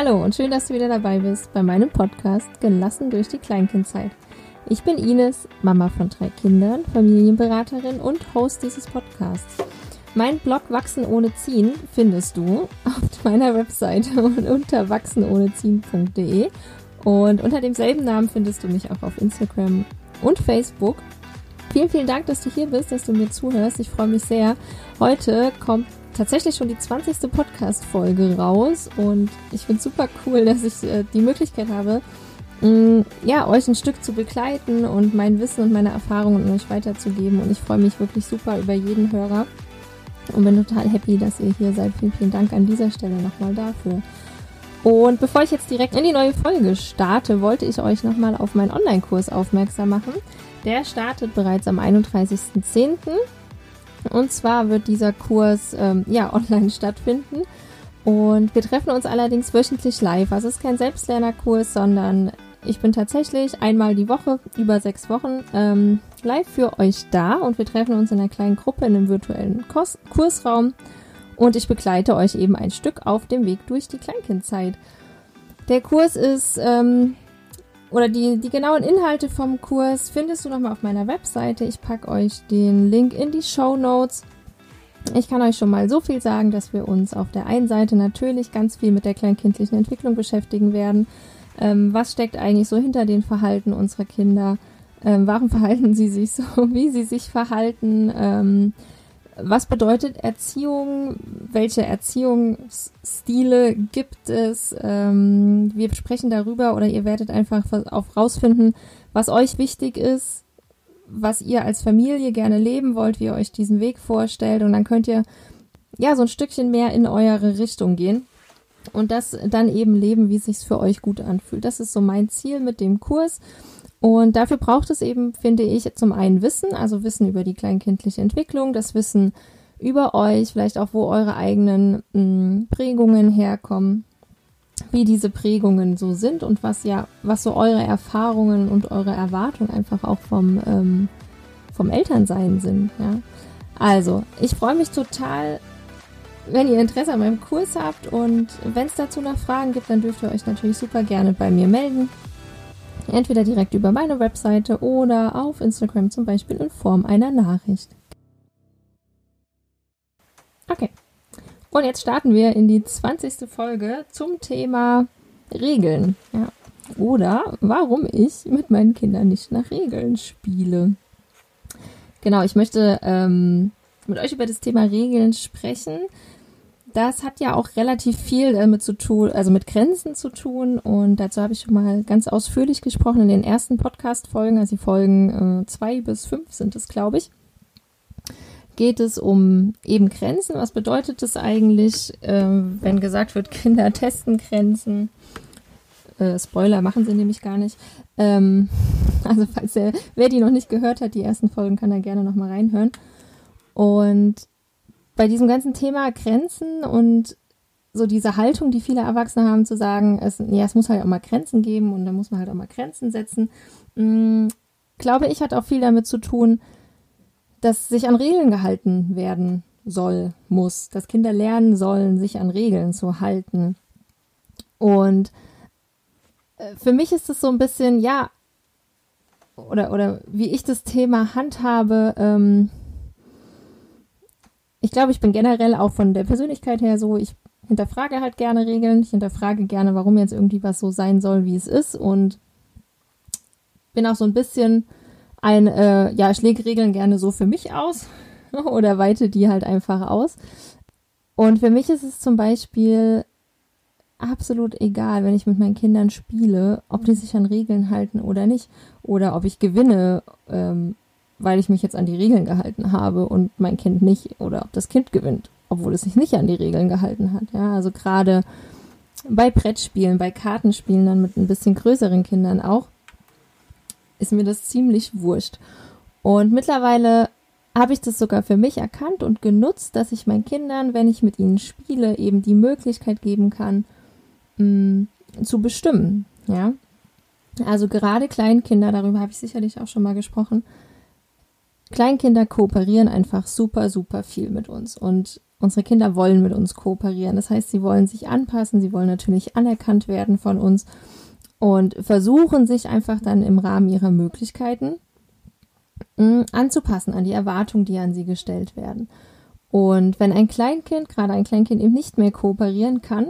Hallo und schön, dass du wieder dabei bist bei meinem Podcast Gelassen durch die Kleinkindzeit. Ich bin Ines, Mama von drei Kindern, Familienberaterin und Host dieses Podcasts. Mein Blog Wachsen ohne Ziehen findest du auf meiner Webseite unter wachsenohneziehen.de und unter demselben Namen findest du mich auch auf Instagram und Facebook. Vielen, vielen Dank, dass du hier bist, dass du mir zuhörst. Ich freue mich sehr. Heute kommt tatsächlich schon die 20. Podcast-Folge raus und ich finde super cool, dass ich äh, die Möglichkeit habe, mh, mm, ja, euch ein Stück zu begleiten und mein Wissen und meine Erfahrungen euch weiterzugeben und ich freue mich wirklich super über jeden Hörer und bin total happy, dass ihr hier seid. Vielen, vielen Dank an dieser Stelle nochmal dafür. Und bevor ich jetzt direkt in die neue Folge starte, wollte ich euch nochmal auf meinen Online-Kurs aufmerksam machen. Der startet bereits am 31.10. Und zwar wird dieser Kurs ähm, ja online stattfinden. Und wir treffen uns allerdings wöchentlich live. Also es ist kein Selbstlernerkurs, sondern ich bin tatsächlich einmal die Woche, über sechs Wochen, ähm, live für euch da. Und wir treffen uns in einer kleinen Gruppe in einem virtuellen Kurs Kursraum. Und ich begleite euch eben ein Stück auf dem Weg durch die Kleinkindzeit. Der Kurs ist ähm, oder die, die genauen Inhalte vom Kurs findest du nochmal auf meiner Webseite. Ich packe euch den Link in die Show Notes. Ich kann euch schon mal so viel sagen, dass wir uns auf der einen Seite natürlich ganz viel mit der kleinkindlichen Entwicklung beschäftigen werden. Ähm, was steckt eigentlich so hinter den Verhalten unserer Kinder? Ähm, warum verhalten sie sich so, wie sie sich verhalten? Ähm, was bedeutet Erziehung? Welche Erziehungsstile gibt es? Ähm, wir sprechen darüber oder ihr werdet einfach auch rausfinden, was euch wichtig ist, was ihr als Familie gerne leben wollt, wie ihr euch diesen Weg vorstellt und dann könnt ihr ja so ein Stückchen mehr in eure Richtung gehen und das dann eben leben, wie es sich für euch gut anfühlt. Das ist so mein Ziel mit dem Kurs. Und dafür braucht es eben, finde ich, zum einen Wissen, also Wissen über die kleinkindliche Entwicklung, das Wissen über euch, vielleicht auch, wo eure eigenen mh, mm, Prägungen herkommen, wie diese Prägungen so sind und was ja, was so eure Erfahrungen und eure Erwartungen einfach auch vom, ähm, vom Elternsein sind. Ja. Also, ich freue mich total, wenn ihr Interesse an meinem Kurs habt und wenn es dazu noch Fragen gibt, dann dürft ihr euch natürlich super gerne bei mir melden. Entweder direkt über meine Webseite oder auf Instagram zum Beispiel in Form einer Nachricht. Okay. Und jetzt starten wir in die 20. Folge zum Thema Regeln. Ja. Oder warum ich mit meinen Kindern nicht nach Regeln spiele. Genau, ich möchte ähm, mit euch über das Thema Regeln sprechen, das hat ja auch relativ viel damit zu tun, also mit Grenzen zu tun. Und dazu habe ich schon mal ganz ausführlich gesprochen in den ersten Podcast-Folgen, also die Folgen äh, zwei bis fünf sind es, glaube ich. Geht es um eben Grenzen? Was bedeutet es eigentlich, äh, wenn gesagt wird, Kinder testen Grenzen? Äh, Spoiler machen sie nämlich gar nicht. Ähm, also falls er, wer die noch nicht gehört hat, die ersten Folgen kann er gerne nochmal reinhören. Und bei diesem ganzen Thema Grenzen und so diese Haltung, die viele Erwachsene haben, zu sagen, es, ja, es muss halt auch mal Grenzen geben und da muss man halt auch mal Grenzen setzen, mh, mm, glaube ich, hat auch viel damit zu tun, dass sich an Regeln gehalten werden soll, muss, dass Kinder lernen sollen, sich an Regeln zu halten. Und äh, für mich ist es so ein bisschen, ja, oder, oder wie ich das Thema handhabe, ähm, ich glaube, ich bin generell auch von der Persönlichkeit her so, ich hinterfrage halt gerne Regeln, ich hinterfrage gerne, warum jetzt irgendwie was so sein soll, wie es ist und bin auch so ein bisschen ein, äh, ja, ich lege Regeln gerne so für mich aus oder weite die halt einfach aus. Und für mich ist es zum Beispiel absolut egal, wenn ich mit meinen Kindern spiele, ob die sich an Regeln halten oder nicht. Oder ob ich gewinne ähm, weil ich mich jetzt an die Regeln gehalten habe und mein Kind nicht oder ob das Kind gewinnt, obwohl es sich nicht an die Regeln gehalten hat. Ja, also gerade bei Brettspielen, bei Kartenspielen dann mit ein bisschen größeren Kindern auch, ist mir das ziemlich wurscht. Und mittlerweile habe ich das sogar für mich erkannt und genutzt, dass ich meinen Kindern, wenn ich mit ihnen spiele, eben die Möglichkeit geben kann, mh, mm, zu bestimmen. Ja, also gerade Kleinkinder, darüber habe ich sicherlich auch schon mal gesprochen, Kleinkinder kooperieren einfach super, super viel mit uns. Und Unsere Kinder wollen mit uns kooperieren. Das heißt, sie wollen sich anpassen, sie wollen natürlich anerkannt werden von uns und versuchen sich einfach dann im Rahmen ihrer Möglichkeiten mh, anzupassen an die Erwartungen, die an sie gestellt werden. Und wenn ein Kleinkind, gerade ein Kleinkind eben nicht mehr kooperieren kann,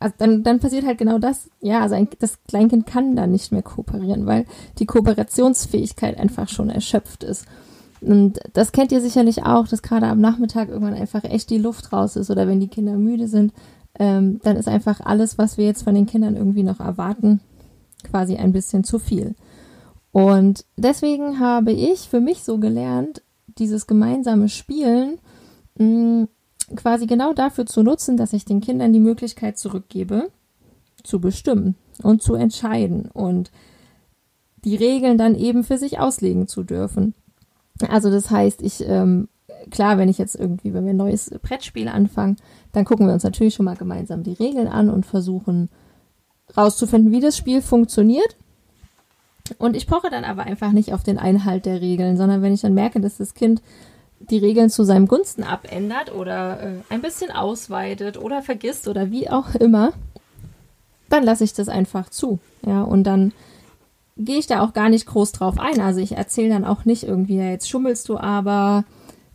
also dann, dann passiert halt genau das. Ja, also ein, das Kleinkind kann dann nicht mehr kooperieren, weil die Kooperationsfähigkeit einfach schon erschöpft ist. Und das kennt ihr sicherlich auch, dass gerade am Nachmittag irgendwann einfach echt die Luft raus ist oder wenn die Kinder müde sind, ähm, dann ist einfach alles, was wir jetzt von den Kindern irgendwie noch erwarten, quasi ein bisschen zu viel. Und deswegen habe ich für mich so gelernt, dieses gemeinsame Spielen mh, mm, quasi genau dafür zu nutzen, dass ich den Kindern die Möglichkeit zurückgebe, zu bestimmen und zu entscheiden und die Regeln dann eben für sich auslegen zu dürfen. Also das heißt, ich, ähm, klar, wenn ich jetzt irgendwie, wenn wir ein neues Brettspiel anfangen, dann gucken wir uns natürlich schon mal gemeinsam die Regeln an und versuchen rauszufinden, wie das Spiel funktioniert. Und ich poche dann aber einfach nicht auf den Einhalt der Regeln, sondern wenn ich dann merke, dass das Kind die Regeln zu seinem Gunsten abändert oder äh, ein bisschen ausweitet oder vergisst oder wie auch immer, dann lasse ich das einfach zu. Ja, und dann gehe ich da auch gar nicht groß drauf ein. Also ich erzähle dann auch nicht irgendwie, ja, jetzt schummelst du aber,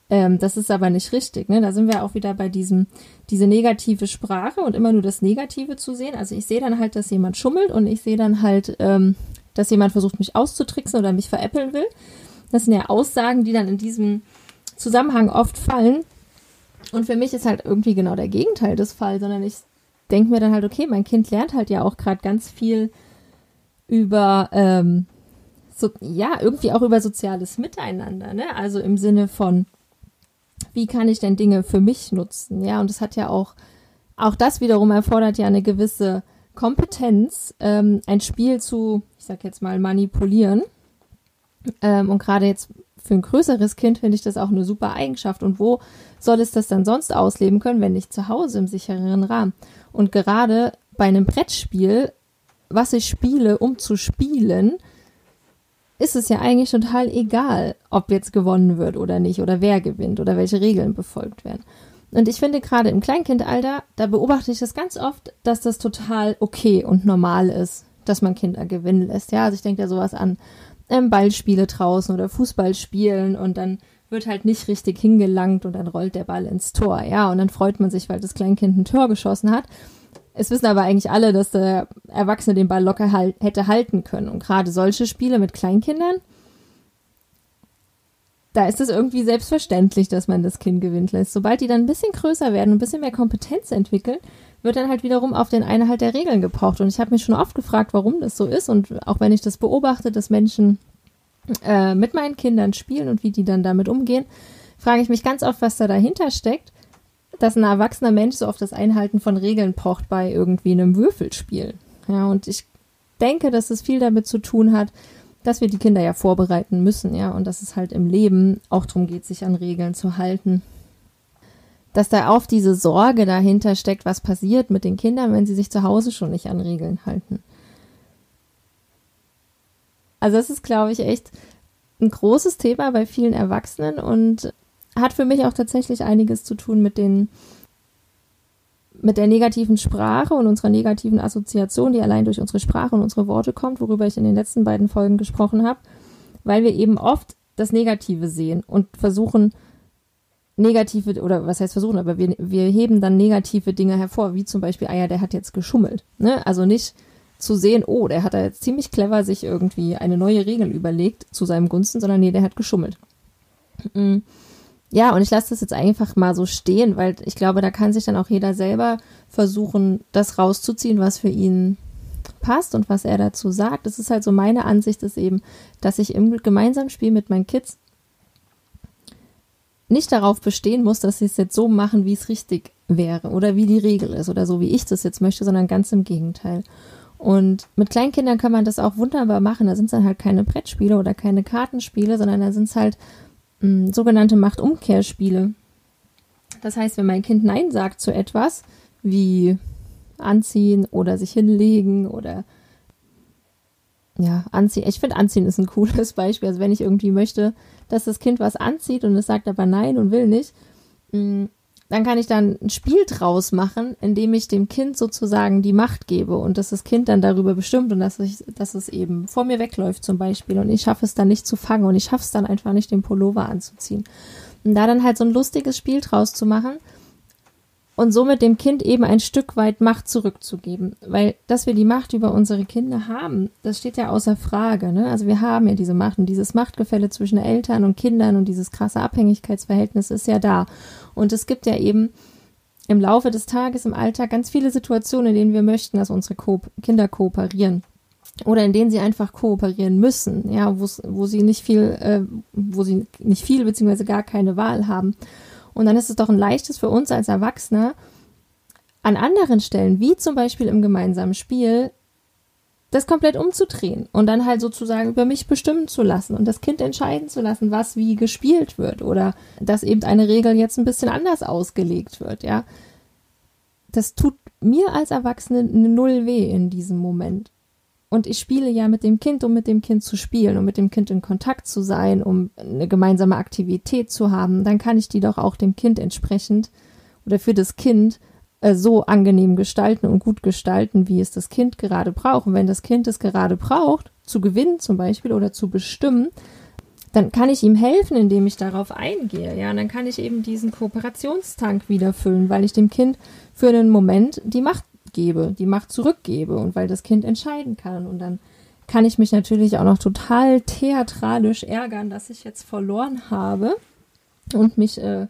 ähm, das ist aber nicht richtig. Ne? Da sind wir auch wieder bei diesem, diese negative Sprache und immer nur das Negative zu sehen. Also ich sehe dann halt, dass jemand schummelt und ich sehe dann halt, ähm, dass jemand versucht, mich auszutricksen oder mich veräppeln will. Das sind ja Aussagen, die dann in diesem Zusammenhang oft fallen. Und für mich ist halt irgendwie genau der Gegenteil des Falls, sondern ich denke mir dann halt, okay, mein Kind lernt halt ja auch gerade ganz viel über, ähm, so, ja, irgendwie auch über soziales Miteinander, ne? Also im Sinne von, wie kann ich denn Dinge für mich nutzen, ja? Und das hat ja auch, auch das wiederum erfordert ja eine gewisse Kompetenz, ähm, ein Spiel zu, ich sag jetzt mal, manipulieren. Ähm, und gerade jetzt für ein größeres Kind finde ich das auch eine super Eigenschaft. Und wo soll es das dann sonst ausleben können, wenn nicht zu Hause im sichereren Rahmen? Und gerade bei einem Brettspiel, was ich spiele, um zu spielen, ist es ja eigentlich total egal, ob jetzt gewonnen wird oder nicht oder wer gewinnt oder welche Regeln befolgt werden. Und ich finde gerade im Kleinkindalter, da beobachte ich das ganz oft, dass das total okay und normal ist, dass man Kinder gewinnen lässt. Ja, also ich denke da sowas an ähm, Ballspiele draußen oder Fußball spielen und dann wird halt nicht richtig hingelangt und dann rollt der Ball ins Tor. Ja, und dann freut man sich, weil das Kleinkind ein Tor geschossen hat. Es wissen aber eigentlich alle, dass der Erwachsene den Ball locker halt, hätte halten können. Und gerade solche Spiele mit Kleinkindern, da ist es irgendwie selbstverständlich, dass man das Kind gewinnt lässt. Sobald die dann ein bisschen größer werden und ein bisschen mehr Kompetenz entwickeln, wird dann halt wiederum auf den Einhalt der Regeln gebraucht. Und ich habe mich schon oft gefragt, warum das so ist. Und auch wenn ich das beobachte, dass Menschen äh, mit meinen Kindern spielen und wie die dann damit umgehen, frage ich mich ganz oft, was da dahinter steckt, dass ein erwachsener Mensch so auf das Einhalten von Regeln pocht bei irgendwie einem Würfelspiel. Ja, und ich denke, dass es viel damit zu tun hat, dass wir die Kinder ja vorbereiten müssen, ja, und dass es halt im Leben auch darum geht, sich an Regeln zu halten dass da oft diese Sorge dahinter steckt, was passiert mit den Kindern, wenn sie sich zu Hause schon nicht an Regeln halten. Also das ist, glaube ich, echt ein großes Thema bei vielen Erwachsenen und hat für mich auch tatsächlich einiges zu tun mit den mit der negativen Sprache und unserer negativen Assoziation, die allein durch unsere Sprache und unsere Worte kommt, worüber ich in den letzten beiden Folgen gesprochen habe, weil wir eben oft das Negative sehen und versuchen, negative, oder was heißt versuchen, aber wir, wir heben dann negative Dinge hervor, wie zum Beispiel, ah ja, der hat jetzt geschummelt. Ne? Also nicht zu sehen, oh, der hat da jetzt ziemlich clever sich irgendwie eine neue Regel überlegt zu seinem Gunsten, sondern nee, der hat geschummelt. Mm. Ja, und ich lasse das jetzt einfach mal so stehen, weil ich glaube, da kann sich dann auch jeder selber versuchen, das rauszuziehen, was für ihn passt und was er dazu sagt. Das ist halt so meine Ansicht, ist eben, dass ich im gemeinsamen Spiel mit meinen Kids nicht darauf bestehen muss, dass sie es jetzt so machen, wie es richtig wäre oder wie die Regel ist oder so, wie ich das jetzt möchte, sondern ganz im Gegenteil. Und mit Kleinkindern kann man das auch wunderbar machen. Da sind es dann halt keine Brettspiele oder keine Kartenspiele, sondern da sind es halt mh, hm, sogenannte Machtumkehrspiele. Das heißt, wenn mein Kind Nein sagt zu etwas, wie anziehen oder sich hinlegen oder ja, anziehen. Ich finde, anziehen ist ein cooles Beispiel. Also wenn ich irgendwie möchte, dass das Kind was anzieht und es sagt aber nein und will nicht, mm, dann kann ich dann ein Spiel draus machen, indem ich dem Kind sozusagen die Macht gebe und dass das Kind dann darüber bestimmt und dass, ich, dass es eben vor mir wegläuft zum Beispiel und ich schaffe es dann nicht zu fangen und ich schaffe es dann einfach nicht, den Pullover anzuziehen. Und da dann halt so ein lustiges Spiel draus zu machen und somit dem Kind eben ein Stück weit Macht zurückzugeben. Weil, dass wir die Macht über unsere Kinder haben, das steht ja außer Frage. Ne? Also wir haben ja diese Macht und dieses Machtgefälle zwischen Eltern und Kindern und dieses krasse Abhängigkeitsverhältnis ist ja da. Und es gibt ja eben im Laufe des Tages im Alltag ganz viele Situationen, in denen wir möchten, dass unsere Ko Kinder kooperieren oder in denen sie einfach kooperieren müssen, ja, wo sie nicht viel, äh, wo sie nicht viel beziehungsweise gar keine Wahl haben. Und dann ist es doch ein leichtes für uns als Erwachsene, an anderen Stellen, wie zum Beispiel im gemeinsamen Spiel, das komplett umzudrehen und dann halt sozusagen über mich bestimmen zu lassen und das Kind entscheiden zu lassen, was wie gespielt wird oder dass eben eine Regel jetzt ein bisschen anders ausgelegt wird, ja. Das tut mir als Erwachsene null weh in diesem Moment. Und ich spiele ja mit dem Kind, um mit dem Kind zu spielen, um mit dem Kind in Kontakt zu sein, um eine gemeinsame Aktivität zu haben. Dann kann ich die doch auch dem Kind entsprechend oder für das Kind äh, so angenehm gestalten und gut gestalten, wie es das Kind gerade braucht. Und wenn das Kind es gerade braucht, zu gewinnen zum Beispiel oder zu bestimmen, dann kann ich ihm helfen, indem ich darauf eingehe. Ja, und dann kann ich eben diesen Kooperationstank wieder füllen, weil ich dem Kind für einen Moment die Macht gebe, die Macht zurückgebe und weil das Kind entscheiden kann. Und dann kann ich mich natürlich auch noch total theatralisch ärgern, dass ich jetzt verloren habe und mich, äh,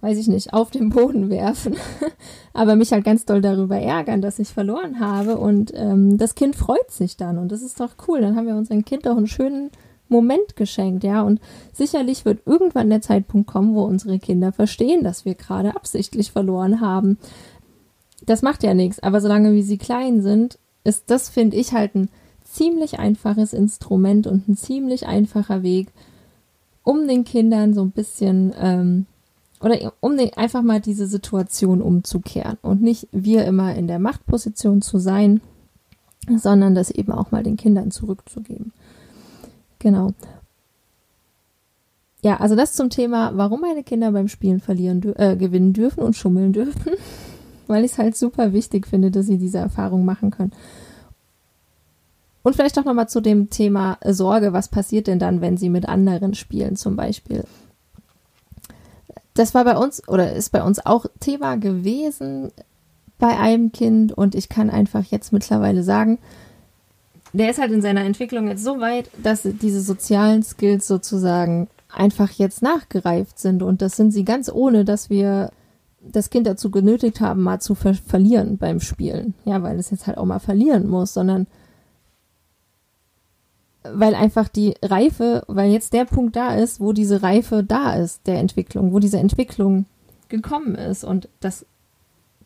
weiß ich nicht, auf den Boden werfen, aber mich halt ganz doll darüber ärgern, dass ich verloren habe. Und ähm, das Kind freut sich dann und das ist doch cool. Dann haben wir unserem Kind doch einen schönen Moment geschenkt, ja. Und sicherlich wird irgendwann der Zeitpunkt kommen, wo unsere Kinder verstehen, dass wir gerade absichtlich verloren haben das macht ja nichts, aber solange wie sie klein sind, ist das, finde ich, halt ein ziemlich einfaches Instrument und ein ziemlich einfacher Weg, um den Kindern so ein bisschen ähm, oder um den, einfach mal diese Situation umzukehren und nicht wir immer in der Machtposition zu sein, sondern das eben auch mal den Kindern zurückzugeben. Genau. Ja, also das zum Thema, warum meine Kinder beim Spielen verlieren, äh, gewinnen dürfen und schummeln dürfen weil ich es halt super wichtig finde, dass sie diese Erfahrung machen können. Und vielleicht auch nochmal zu dem Thema Sorge, was passiert denn dann, wenn sie mit anderen spielen zum Beispiel. Das war bei uns oder ist bei uns auch Thema gewesen bei einem Kind und ich kann einfach jetzt mittlerweile sagen, der ist halt in seiner Entwicklung jetzt so weit, dass diese sozialen Skills sozusagen einfach jetzt nachgereift sind und das sind sie ganz ohne, dass wir das Kind dazu genötigt haben, mal zu ver verlieren beim Spielen. Ja, weil es jetzt halt auch mal verlieren muss, sondern weil einfach die Reife, weil jetzt der Punkt da ist, wo diese Reife da ist, der Entwicklung, wo diese Entwicklung gekommen ist. Und das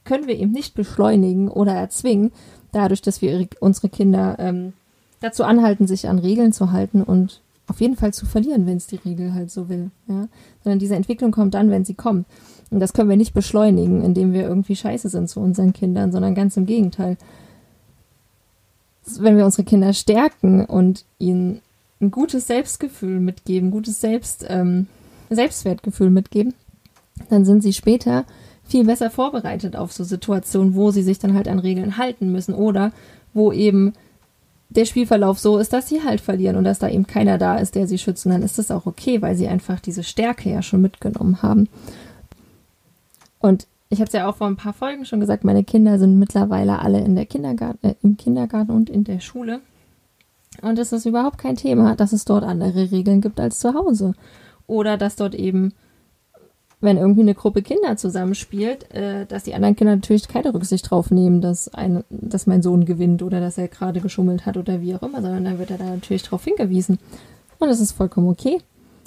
können wir eben nicht beschleunigen oder erzwingen, dadurch, dass wir unsere Kinder ähm, dazu anhalten, sich an Regeln zu halten und auf jeden Fall zu verlieren, wenn es die Regel halt so will. Ja? Sondern diese Entwicklung kommt dann, wenn sie kommt. Und das können wir nicht beschleunigen, indem wir irgendwie scheiße sind zu unseren Kindern, sondern ganz im Gegenteil. Wenn wir unsere Kinder stärken und ihnen ein gutes Selbstgefühl mitgeben, gutes Selbst, ähm, Selbstwertgefühl mitgeben, dann sind sie später viel besser vorbereitet auf so Situationen, wo sie sich dann halt an Regeln halten müssen oder wo eben der Spielverlauf so ist, dass sie halt verlieren und dass da eben keiner da ist, der sie schützt. Und dann ist das auch okay, weil sie einfach diese Stärke ja schon mitgenommen haben. Und ich habe es ja auch vor ein paar Folgen schon gesagt, meine Kinder sind mittlerweile alle in der Kindergarten, äh, im Kindergarten und in der Schule. Und es ist überhaupt kein Thema, dass es dort andere Regeln gibt als zu Hause. Oder dass dort eben, wenn irgendwie eine Gruppe Kinder zusammenspielt, äh, dass die anderen Kinder natürlich keine Rücksicht drauf nehmen, dass, ein, dass mein Sohn gewinnt oder dass er gerade geschummelt hat oder wie auch immer, sondern dann wird er da natürlich drauf hingewiesen. Und das ist vollkommen okay,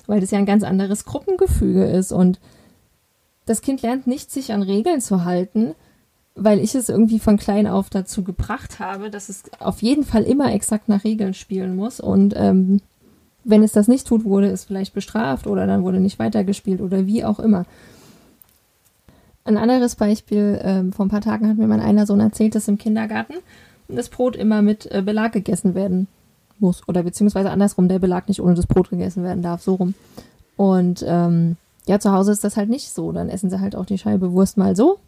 weil das ja ein ganz anderes Gruppengefüge ist und das Kind lernt nicht, sich an Regeln zu halten, weil ich es irgendwie von klein auf dazu gebracht habe, dass es auf jeden Fall immer exakt nach Regeln spielen muss. Und ähm, wenn es das nicht tut, wurde es vielleicht bestraft oder dann wurde nicht weitergespielt oder wie auch immer. Ein anderes Beispiel, ähm, vor ein paar Tagen hat mir mein einer Sohn erzählt, dass im Kindergarten das Brot immer mit äh, Belag gegessen werden muss. Oder beziehungsweise andersrum, der Belag nicht ohne das Brot gegessen werden darf, so rum. Und ähm, ja, zu Hause ist das halt nicht so. Dann essen sie halt auch die Scheibe Wurst mal so,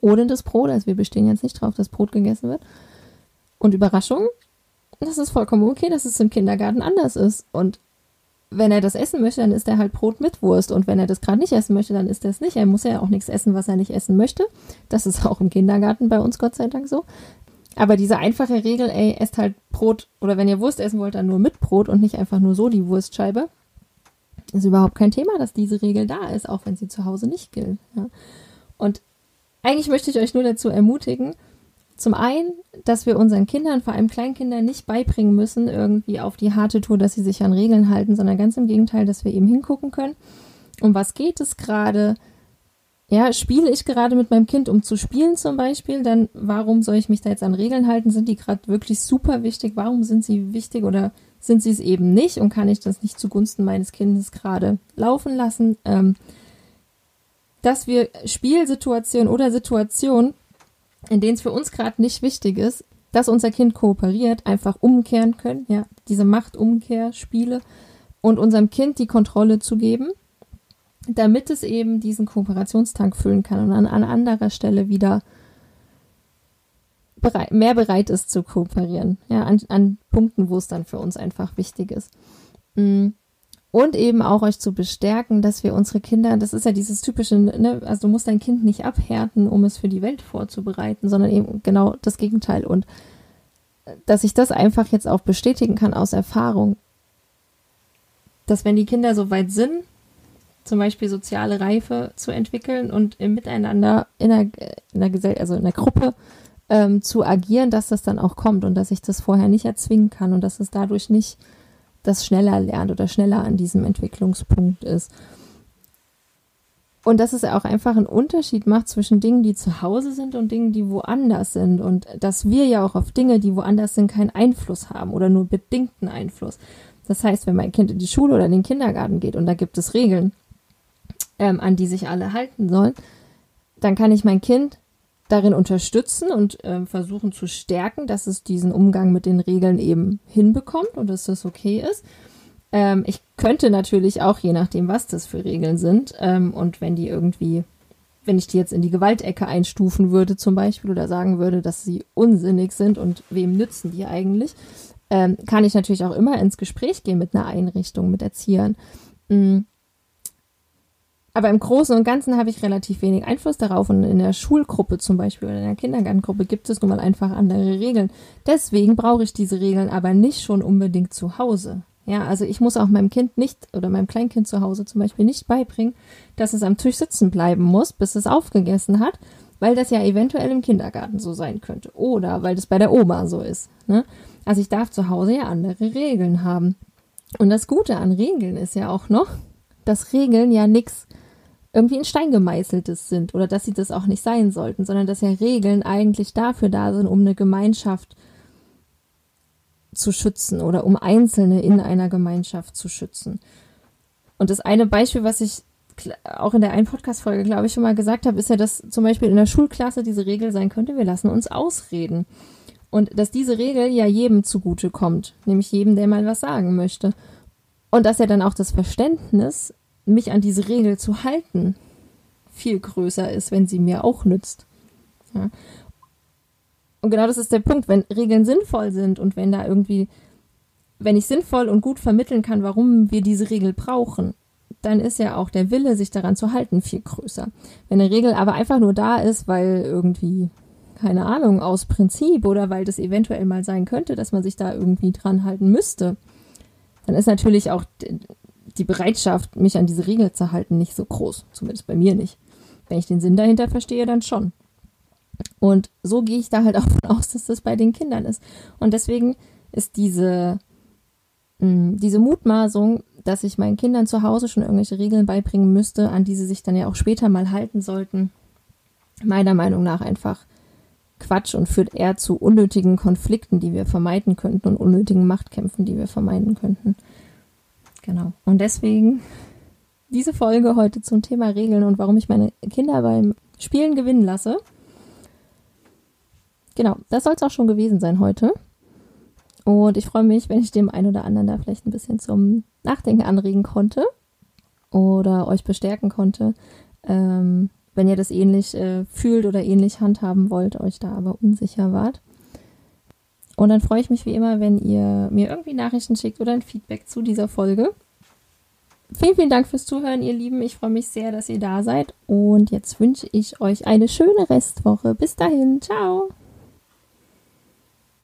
ohne das Brot. Also wir bestehen jetzt nicht drauf, dass Brot gegessen wird. Und Überraschung, das ist vollkommen okay, dass es im Kindergarten anders ist. Und wenn er das essen möchte, dann isst er halt Brot mit Wurst. Und wenn er das gerade nicht essen möchte, dann isst er es nicht. Er muss ja auch nichts essen, was er nicht essen möchte. Das ist auch im Kindergarten bei uns Gott sei Dank so. Aber diese einfache Regel, ey, esst halt Brot oder wenn ihr Wurst essen wollt, dann nur mit Brot und nicht einfach nur so die Wurstscheibe, ist überhaupt kein Thema, dass diese Regel da ist, auch wenn sie zu Hause nicht gilt. Ja. Und eigentlich möchte ich euch nur dazu ermutigen, zum einen, dass wir unseren Kindern, vor allem Kleinkindern, nicht beibringen müssen, irgendwie auf die harte Tour, dass sie sich an Regeln halten, sondern ganz im Gegenteil, dass wir eben hingucken können. Um was geht es gerade? Ja, spiele ich gerade mit meinem Kind, um zu spielen zum Beispiel, dann warum soll ich mich da jetzt an Regeln halten? Sind die gerade wirklich super wichtig? Warum sind sie wichtig oder sind sie es eben nicht? Und kann ich das nicht zugunsten meines Kindes gerade laufen lassen? Ähm, dass wir Spielsituationen oder Situationen in denen es für uns gerade nicht wichtig ist, dass unser Kind kooperiert, einfach umkehren können, ja, diese Machtumkehrspiele und unserem Kind die Kontrolle zu geben, damit es eben diesen Kooperationstank füllen kann und an, an anderer Stelle wieder bereit, mehr bereit ist zu kooperieren, ja, an, an Punkten, wo es dann für uns einfach wichtig ist. Mhm. Und eben auch euch zu bestärken, dass wir unsere Kinder, das ist ja dieses typische, ne, also du musst dein Kind nicht abhärten, um es für die Welt vorzubereiten, sondern eben genau das Gegenteil. Und dass ich das einfach jetzt auch bestätigen kann aus Erfahrung, dass wenn die Kinder so weit sind, zum Beispiel soziale Reife zu entwickeln und im Miteinander in der, in der Gesellschaft, also in der Gruppe ähm, zu agieren, dass das dann auch kommt und dass ich das vorher nicht erzwingen kann und dass es dadurch nicht das schneller lernt oder schneller an diesem Entwicklungspunkt ist. Und dass es auch einfach einen Unterschied macht zwischen Dingen, die zu Hause sind und Dingen, die woanders sind. Und dass wir ja auch auf Dinge, die woanders sind, keinen Einfluss haben oder nur bedingten Einfluss. Das heißt, wenn mein Kind in die Schule oder in den Kindergarten geht und da gibt es Regeln, ähm, an die sich alle halten sollen, dann kann ich mein Kind darin unterstützen und äh, versuchen zu stärken, dass es diesen Umgang mit den Regeln eben hinbekommt und dass das okay ist. Ähm, ich könnte natürlich auch, je nachdem, was das für Regeln sind, ähm, und wenn die irgendwie, wenn ich die jetzt in die Gewaltecke einstufen würde zum Beispiel oder sagen würde, dass sie unsinnig sind und wem nützen die eigentlich, ähm, kann ich natürlich auch immer ins Gespräch gehen mit einer Einrichtung, mit Erziehern. Mhm aber im Großen und Ganzen habe ich relativ wenig Einfluss darauf und in der Schulgruppe zum Beispiel oder in der Kindergartengruppe gibt es nun mal einfach andere Regeln. Deswegen brauche ich diese Regeln aber nicht schon unbedingt zu Hause. Ja, also ich muss auch meinem Kind nicht oder meinem Kleinkind zu Hause zum Beispiel nicht beibringen, dass es am Tisch sitzen bleiben muss, bis es aufgegessen hat, weil das ja eventuell im Kindergarten so sein könnte oder weil das bei der Oma so ist. Ne? Also ich darf zu Hause ja andere Regeln haben. Und das Gute an Regeln ist ja auch noch, dass Regeln ja nichts irgendwie in Stein gemeißeltes sind oder dass sie das auch nicht sein sollten, sondern dass ja Regeln eigentlich dafür da sind, um eine Gemeinschaft zu schützen oder um Einzelne in einer Gemeinschaft zu schützen. Und das eine Beispiel, was ich auch in der einen Podcast-Folge, glaube ich, schon mal gesagt habe, ist ja, dass zum Beispiel in der Schulklasse diese Regel sein könnte, wir lassen uns ausreden. Und dass diese Regel ja jedem zugute kommt, nämlich jedem, der mal was sagen möchte. Und dass ja dann auch das Verständnis mich an diese Regel zu halten, viel größer ist, wenn sie mir auch nützt. Ja. Und genau das ist der Punkt, wenn Regeln sinnvoll sind und wenn da irgendwie, wenn ich sinnvoll und gut vermitteln kann, warum wir diese Regel brauchen, dann ist ja auch der Wille, sich daran zu halten, viel größer. Wenn eine Regel aber einfach nur da ist, weil irgendwie, keine Ahnung, aus Prinzip oder weil das eventuell mal sein könnte, dass man sich da irgendwie dran halten müsste, dann ist natürlich auch die Bereitschaft, mich an diese Regel zu halten, nicht so groß. Zumindest bei mir nicht. Wenn ich den Sinn dahinter verstehe, dann schon. Und so gehe ich da halt auch von aus, dass das bei den Kindern ist. Und deswegen ist diese, mh, hm, diese Mutmaßung, dass ich meinen Kindern zu Hause schon irgendwelche Regeln beibringen müsste, an die sie sich dann ja auch später mal halten sollten, meiner Meinung nach einfach Quatsch und führt eher zu unnötigen Konflikten, die wir vermeiden könnten und unnötigen Machtkämpfen, die wir vermeiden könnten. Genau. Und deswegen diese Folge heute zum Thema Regeln und warum ich meine Kinder beim Spielen gewinnen lasse. Genau, das soll es auch schon gewesen sein heute. Und ich freue mich, wenn ich dem einen oder anderen da vielleicht ein bisschen zum Nachdenken anregen konnte. oder euch bestärken konnte. Ähm, wenn ihr das ähnlich äh, fühlt oder ähnlich handhaben wollt, euch da aber unsicher wart. Und dann freue ich mich wie immer, wenn ihr mir irgendwie Nachrichten schickt oder ein Feedback zu dieser Folge. Vielen, vielen Dank fürs Zuhören, ihr Lieben. Ich freue mich sehr, dass ihr da seid. Und jetzt wünsche ich euch eine schöne Restwoche. Bis dahin. Ciao.